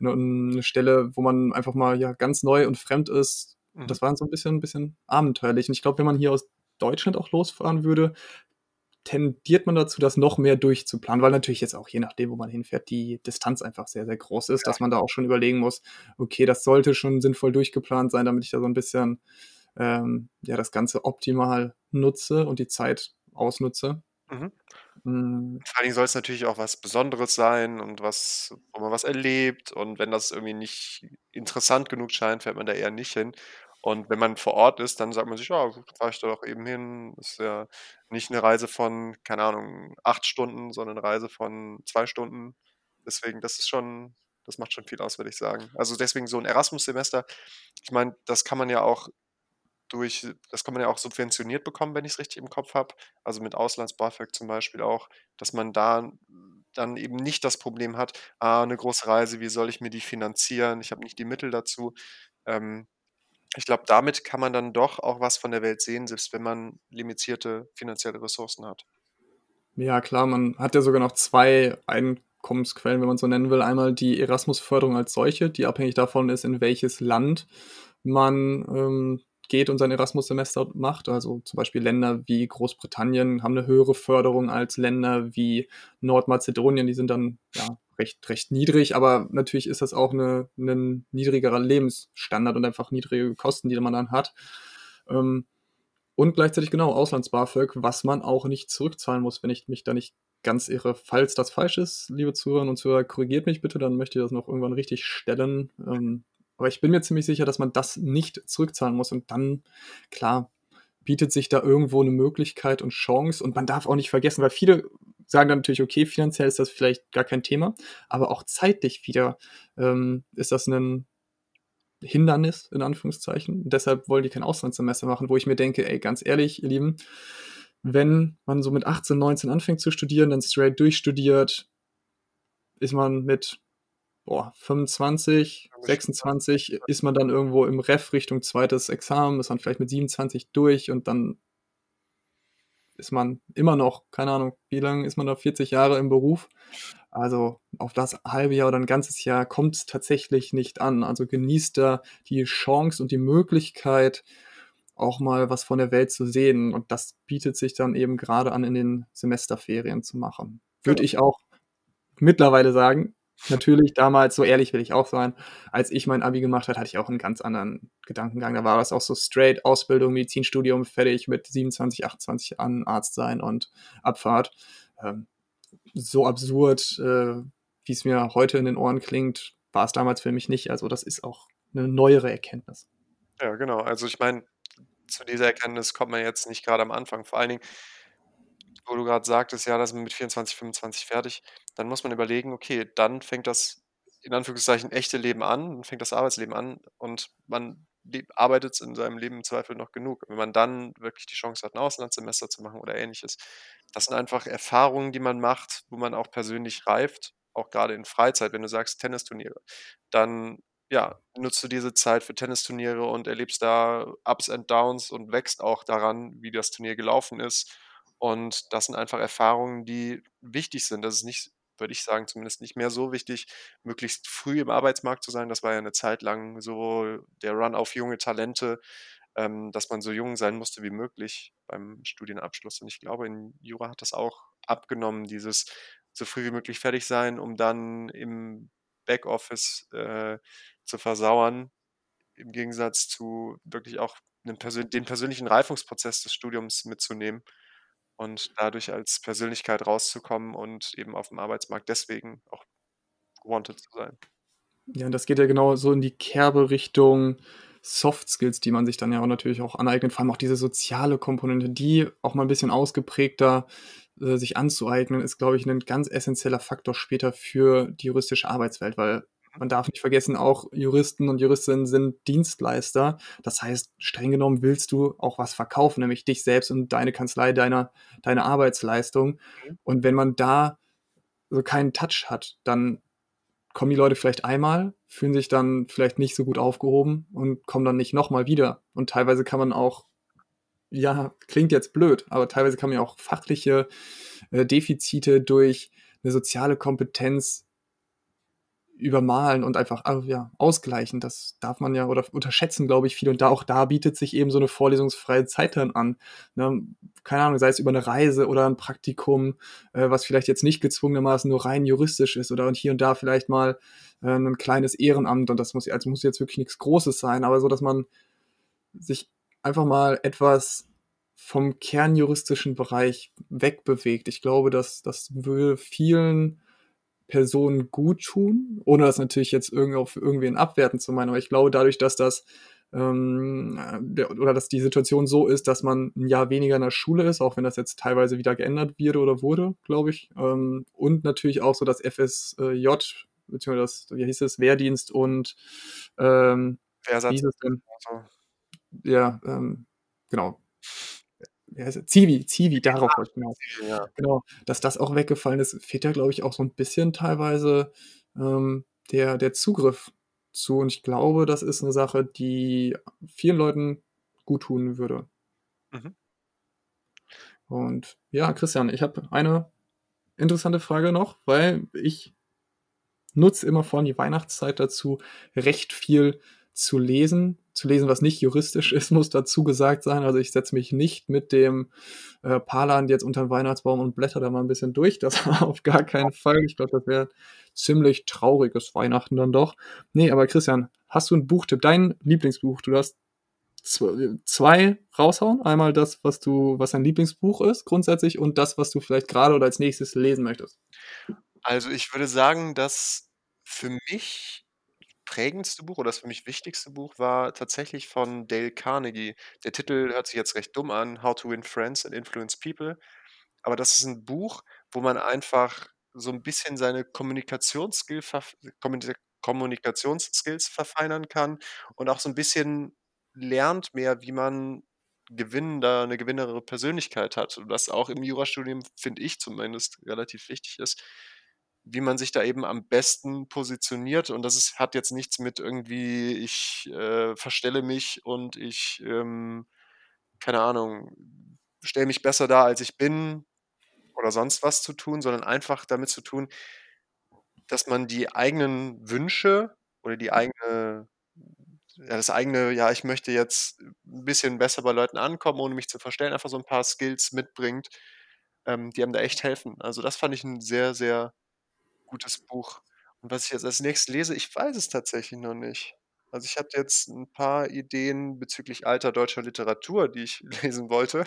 in eine Stelle, wo man einfach mal ja ganz neu und fremd ist. Mhm. Das war so ein bisschen, ein bisschen abenteuerlich. Und ich glaube, wenn man hier aus Deutschland auch losfahren würde, tendiert man dazu, das noch mehr durchzuplanen, weil natürlich jetzt auch je nachdem, wo man hinfährt, die Distanz einfach sehr, sehr groß ist, ja. dass man da auch schon überlegen muss, okay, das sollte schon sinnvoll durchgeplant sein, damit ich da so ein bisschen ähm, ja, das Ganze optimal nutze und die Zeit ausnutze. Mhm. Hm. Vor allen Dingen soll's natürlich auch was Besonderes sein und was wo man was erlebt und wenn das irgendwie nicht interessant genug scheint, fährt man da eher nicht hin. Und wenn man vor Ort ist, dann sagt man sich: „Ja, fahre ich da doch eben hin.“ Ist ja nicht 'ne Reise von, keine Ahnung, 8 Stunden, sondern 'ne Reise von 2 Stunden. Deswegen, das ist schon das macht schon viel aus, würde ich sagen. Also, deswegen so 'n Erasmus-Semester ich meine, das kann man ja auch durch das kann man ja auch subventioniert bekommen, wenn ich's richtig im Kopf habe. Also, mit Auslands-BAföG zum Beispiel auch, dass man da dann eben nicht das Problem hat: „Ah, 'ne große Reise, wie soll ich mir die finanzieren? Ich habe nicht die Mittel dazu.“ Ähm, ich glaube, damit kann man dann doch auch was von der Welt sehen, selbst wenn man limitierte finanzielle Ressourcen hat. Ja klar, man hat ja sogar noch 2 Einkommensquellen, wenn man's so nennen will. Einmal die Erasmus-Förderung als solche, die abhängig davon ist, in welches Land man, ähm, geht und sein Erasmus-Semester macht. Also, zum Beispiel Länder wie Großbritannien haben 'ne höhere Förderung als Länder wie Nordmazedonien. Die sind dann, ja, recht recht niedrig, aber natürlich ist das auch 'ne 'nen niedrigerer Lebensstandard und einfach niedrige Kosten, die man dann hat. Ähm, und gleichzeitig, genau, Auslands-BAföG, was man auch nicht zurückzahlen muss, wenn ich mich da nicht ganz irre. Falls das falsch ist, liebe Zuhörerinnen und Zuhörer, korrigiert mich bitte, dann möchte ich das noch irgendwann richtigstellen. Ähm, aber ich bin mir ziemlich sicher, dass man das nicht zurückzahlen muss. Und dann, klar, bietet sich da irgendwo 'ne Möglichkeit und Chance. Und man darf auch nicht vergessen, weil viele sagen dann natürlich: „Okay, finanziell ist das vielleicht gar kein Thema“, aber auch zeitlich wieder, ähm, ist das 'nen Hindernis in Anführungszeichen. Deshalb wollen die kein Auslandssemester machen, wo ich mir denke: „Ey, ganz ehrlich, ihr Lieben, wenn man so mit 18, 19 anfängt zu studieren, dann straight durchstudiert, ist man mit, boah, 25, 26 ist man dann irgendwo im Reff Richtung 2. Examen, ist man vielleicht mit 27 durch und dann ist man immer noch, keine Ahnung, wie lang ist man da, 40 Jahre im Beruf? Also, auf das 1/2 Jahr oder 'n ganzes Jahr kommt's tatsächlich nicht an. Also, genießt da die Chance und die Möglichkeit, auch mal was von der Welt zu sehen und das bietet sich dann eben grade an, in den Semesterferien zu machen. Würde Genau. ich auch mittlerweile sagen. Natürlich damals, so ehrlich will ich auch sein, als ich mein Abi gemacht hat, hatte ich auch 'n ganz anderen Gedankengang. Da war das auch so straight Ausbildung, Medizinstudium, fertig mit 27, 28 Jahren Arzt sein und Abfahrt. Ähm, so absurd, äh, wie's mir heute in den Ohren klingt, war's damals für mich nicht. Also, das ist auch 'ne neuere Erkenntnis. Ja, genau. Also, ich meine, zu dieser Erkenntnis kommt man jetzt nicht grade am Anfang. Vor allen Dingen wo du grad sagtest, ja, da ist man mit 24, 25 fertig, dann muss man überlegen: „Okay, dann fängt das in Anführungszeichen echte Leben an, dann fängt das Arbeitsleben an und man arbeitet in seinem Leben im Zweifel noch genug.“ Wenn man dann wirklich die Chance hat, 'n Auslandssemester zu machen oder Ähnliches, das sind einfach Erfahrungen, die man macht, wo man auch persönlich reift, auch grade in Freizeit. Wenn du sagst Tennisturniere, dann, ja, nutzt du diese Zeit für Tennisturniere und erlebst da Ups and Downs und wächst auch daran, wie das Turnier gelaufen ist. Und das sind einfach Erfahrungen, die wichtig sind. Das ist nicht würde ich sagen, zumindest nicht mehr so wichtig, möglichst früh im Arbeitsmarkt zu sein. Das war ja 'ne Zeit lang so der Run auf junge Talente, ähm, dass man so jung sein musste wie möglich beim Studienabschluss. Und ich glaube, in Jura hat das auch abgenommen, dieses so früh wie möglich fertig sein, um dann im Backoffice, äh, zu versauern, im Gegensatz zu wirklich auch persön den persönlichen Reifungsprozess des Studiums mitzunehmen und dadurch als Persönlichkeit rauszukommen und eben aufm Arbeitsmarkt deswegen auch wanted zu sein. Ja, und das geht ja genau so in die Kerbe Richtung Soft Skills, die man sich dann ja auch natürlich auch aneignet. Vor allem auch diese soziale Komponente, die auch mal 'n bisschen ausgeprägter, äh, sich anzueignen, ist, glaube ich, 'nen ganz essenzieller Faktor später für die juristische Arbeitswelt, weil. Man darf nicht vergessen, auch Juristen und Juristinnen sind Dienstleister. Das heißt, streng genommen willst du auch was verkaufen, nämlich dich selbst und deine Kanzlei, deine deine Arbeitsleistung. Mhm. Und wenn man da so keinen Touch hat, dann kommen die Leute vielleicht einmal, fühlen sich dann vielleicht nicht so gut aufgehoben und kommen dann nicht noch mal wieder. Und teilweise kann man auch ja, klingt jetzt blöd, aber teilweise kann man ja auch fachliche, äh, Defizite durch 'ne soziale Kompetenz übermalen und einfach, ja, ausgleichen. Das darf man ja oder unterschätzen, glaube ich, viele. Und da auch da bietet sich eben so 'ne vorlesungsfreie Zeit dann an, ne? Keine Ahnung, sei es über 'ne Reise oder 'n Praktikum, äh, was vielleicht jetzt nicht gezwungenermaßen nur rein juristisch ist oder und hier und da vielleicht mal, äh, 'nen kleines Ehrenamt und das muss also, muss jetzt wirklich nix Großes sein, aber so, dass man sich einfach mal etwas vom kernjuristischen Bereich wegbewegt. Ich glaube, dass das würde vielen Personen gut tun, ohne das natürlich jetzt irgendwie auf irgendwen abwerten zu meinen. Aber ich glaube, dadurch, dass das ähm, der, oder dass die Situation so ist, dass man ein Jahr weniger in der Schule ist, auch wenn das jetzt teilweise wieder geändert wird oder wurde, glaube ich. Ähm, und natürlich auch so das FSJ, beziehungsweise das, wie hieß es, Wehrdienst und ähm, Versatz. wie hieß es denn? Also, Ja, ähm, genau. Wie heißt? Zivi, Zivi, darauf wollte ich hinaus. ja. Genau, dass das auch weggefallen ist, fehlt ja, glaube ich, auch so ein bisschen teilweise ähm, der, der Zugriff zu. Und ich glaube, das ist eine Sache, die vielen Leuten gut tun würde. Mhm. Und ja, Christian, ich habe eine interessante Frage noch, weil ich nutze immer vor allem die Weihnachtszeit dazu, recht viel zu lesen. Zu lesen, was nicht juristisch ist, muss dazu gesagt sein. Also ich setze mich nicht mit dem äh, Paarland jetzt unter den Weihnachtsbaum und blätter da mal ein bisschen durch. Das auf gar keinen Fall. Ich glaube, das wäre ziemlich trauriges Weihnachten dann doch. Nee, aber Christian, hast du einen Buchtipp? Dein Lieblingsbuch? Du zw- zwei raushauen. Einmal das, was du, was dein Lieblingsbuch ist, grundsätzlich, und das, was du vielleicht gerade oder als nächstes lesen möchtest. Also, ich würde sagen, das für mich prägendste Buch oder das für mich wichtigste Buch war tatsächlich von Dale Carnegie. Der Titel hört sich jetzt recht dumm an, „How to Win Friends and Influence People“, aber das ist 'n Buch, wo man einfach so 'n bisschen seine Kommunikationsskill verf Kommunika Kommunikationsskills verfeinern kann und auch so 'n bisschen lernt mehr, wie man gewinnender 'ne gewinnendere Persönlichkeit hat und was auch im Jurastudium, finde ich zumindest, relativ wichtig ist, wie man sich da eben am besten positioniert und das ist hat jetzt nichts mit irgendwie ich, äh, verstelle mich und ich, ähm, keine Ahnung, stelle mich besser dar, als ich bin oder sonst was zu tun, sondern einfach damit zu tun dass man die eigenen Wünsche oder die eigene ja, das eigene ja, ich möchte jetzt 'n bisschen besser bei Leuten ankommen, ohne mich zu verstellen, einfach so 'n paar Skills mitbringt, ähm, die einem da echt helfen. Also, das fand ich 'n sehr, sehr gutes Buch. Und was ich jetzt als Nächstes lese, ich weiß es tatsächlich noch nicht. Also, ich hatte jetzt 'n paar Ideen bezüglich alter deutscher Literatur, die ich lesen wollte,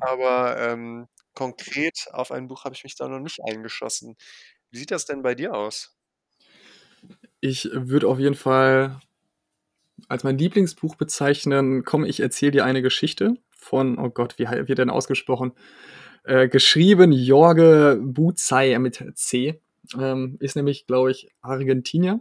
aber, ähm, konkret auf ein Buch habe ich mich da noch nicht eingeschossen. Wie sieht das denn bei dir aus? Ich würde auf jeden Fall als mein Lieblingsbuch bezeichnen „Komm, ich erzähle dir eine Geschichte“ von oh Gott, wie wird denn ausgesprochen? Äh, geschrieben Jorge Bucay mit C. Ähm, ist nämlich, glaube ich, Argentinier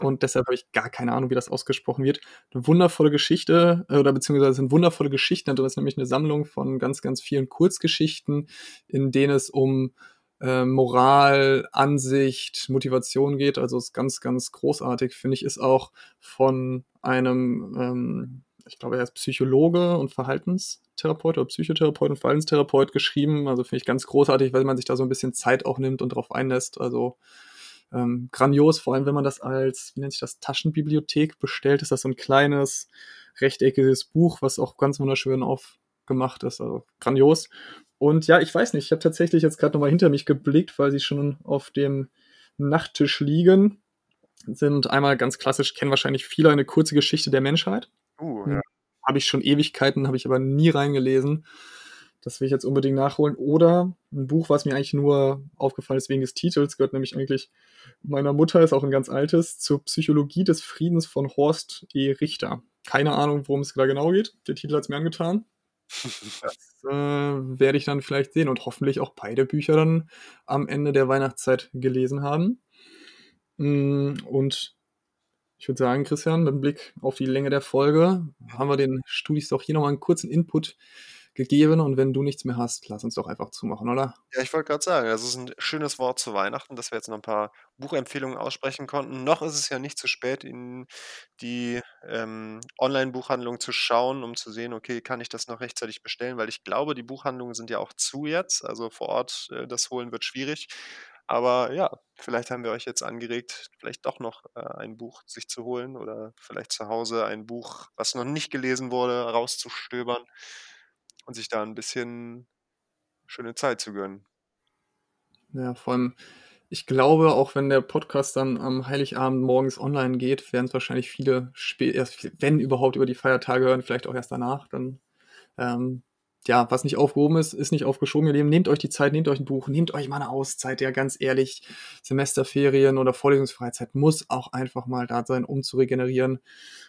und deshalb habe ich gar keine Ahnung, wie das ausgesprochen wird. 'Ne wundervolle Geschichte, äh, oder beziehungsweise sind wundervolle Geschichten da drin. Ist nämlich 'ne Sammlung von ganz, ganz vielen Kurzgeschichten, in denen es um, äh, Moral, Ansicht, Motivation geht. Also, ist ganz, ganz großartig, finde ich. Ist auch von einem, ähm ich glaube, er ist Psychologe und Verhaltenstherapeut oder Psychotherapeut und Verhaltenstherapeut geschrieben. Also, finde ich ganz großartig, weil man sich da so 'n bisschen Zeit auch nimmt und drauf einlässt. Also, ähm, grandios, vor allem, wenn man das als, wie nennt sich das, Taschenbibliothek bestellt, ist das so 'n kleines rechteckiges Buch, was auch ganz wunderschön aufgemacht ist, also grandios. Und ja, ich weiß nicht, ich habe tatsächlich jetzt grad noch mal hinter mich geblickt, weil sie schon auf dem Nachttisch liegen. Sind einmal ganz klassisch kennen wahrscheinlich viele „Eine kurze Geschichte der Menschheit“. Uh, Hm, ja. habe ich schon Ewigkeiten, habe ich aber nie reingelesen. Das will ich jetzt unbedingt nachholen. Oder 'n Buch, was mir eigentlich nur aufgefallen ist wegen des Titels, gehört nämlich eigentlich meiner Mutter, ist auch 'n ganz altes, „Zur Psychologie des Friedens“ von Horst E. Richter. Keine Ahnung, worum es da genau geht. Der Titel hat's mir angetan. Das, äh, werde ich dann vielleicht sehen und hoffentlich auch beide Bücher dann am Ende der Weihnachtszeit gelesen haben. Hm, und ich würde sagen, Christian, mit Blick auf die Länge der Folge haben wir den Studis doch hier noch mal 'n kurzen Input gegeben und wenn du nichts mehr hast, lass uns doch einfach zumachen, oder? Ja, ich wollte grad sagen, das ist 'n schönes Wort zu Weihnachten, dass wir jetzt noch 'n paar Buchempfehlungen aussprechen konnten. Noch ist es ja nicht zu spät, in die, ähm, Onlinebuchhandlung zu schauen, um zu sehen: „Okay, kann ich das noch rechtzeitig bestellen?“ Weil ich glaube, die Buchhandlungen sind ja auch zu jetzt. Also, vor Ort, äh, das holen wird schwierig. Aber ja, vielleicht haben wir euch jetzt angeregt, vielleicht doch noch, äh, ein Buch sich zu holen oder vielleicht zu Hause ein Buch, was noch nicht gelesen wurde, rauszustöbern und sich da 'n bisschen schöne Zeit zu gönnen. Ja, vor allem Ich glaube, auch wenn der Podcast dann am Heiligabend morgens online geht, werden es wahrscheinlich viele spät erst wenn überhaupt über die Feiertage hören, vielleicht auch erst danach. Dann, ähm, ja, was nicht aufgehoben ist, ist nicht aufgeschoben, ihr Lieben. Nehmt euch die Zeit, nehmt euch ein Buch, nehmt euch mal eine Auszeit. Ja, ganz ehrlich, Semesterferien oder Vorlesungsfreizeit muss auch einfach mal da sein, um zu regenerieren.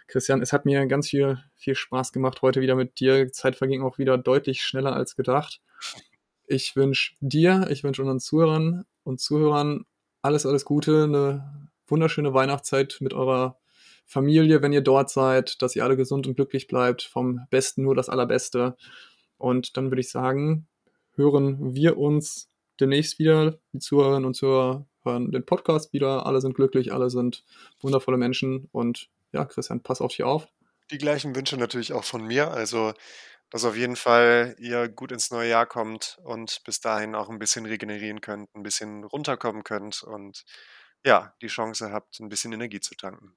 Christian, es hat mir ganz viel, viel Spaß gemacht heute wieder mit dir. Die Zeit verging auch wieder deutlich schneller als gedacht. Ich wünsche dir, ich wünsche unseren Zuhörern und Zuhörern alles, alles Gute, eine wunderschöne Weihnachtszeit mit eurer Familie, wenn ihr dort seid, dass ihr alle gesund und glücklich bleibt. Vom Besten nur das Allerbeste. Und dann würde ich sagen, hören wir uns demnächst wieder. Die Zuhörerinnen und Zuhörer hören den Podcast wieder. Alle sind glücklich, alle sind wundervolle Menschen. Und ja, Christian, pass auf dich auf. Die gleichen Wünsche natürlich auch von mir. Also, dass auf jeden Fall ihr gut ins neue Jahr kommt und bis dahin auch ein bisschen regenerieren könnt, ein bisschen runterkommen könnt und ja, die Chance habt, ein bisschen Energie zu tanken.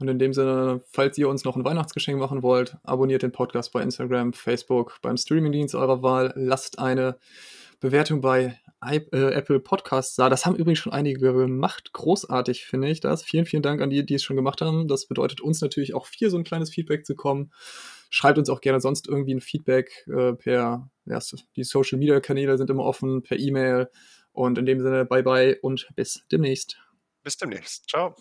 Und in dem Sinne, falls ihr uns noch ein Weihnachtsgeschenk machen wollt, abonniert den Podcast bei Instagram, Facebook, beim Streamingdienst eurer Wahl, lasst eine Bewertung bei äh, Apple Podcasts da. Das haben übrigens schon einige gemacht. Großartig, finde ich das. Vielen, vielen Dank an die, die es schon gemacht haben. Das bedeutet uns natürlich auch viel so ein kleines Feedback zu kommen. Schreibt uns auch gerne sonst irgendwie ein Feedback äh, per, ja, die Social Media Kanäle sind immer offen, per E-Mail. Und in dem Sinne, bye bye und bis demnächst. Bis demnächst. Ciao.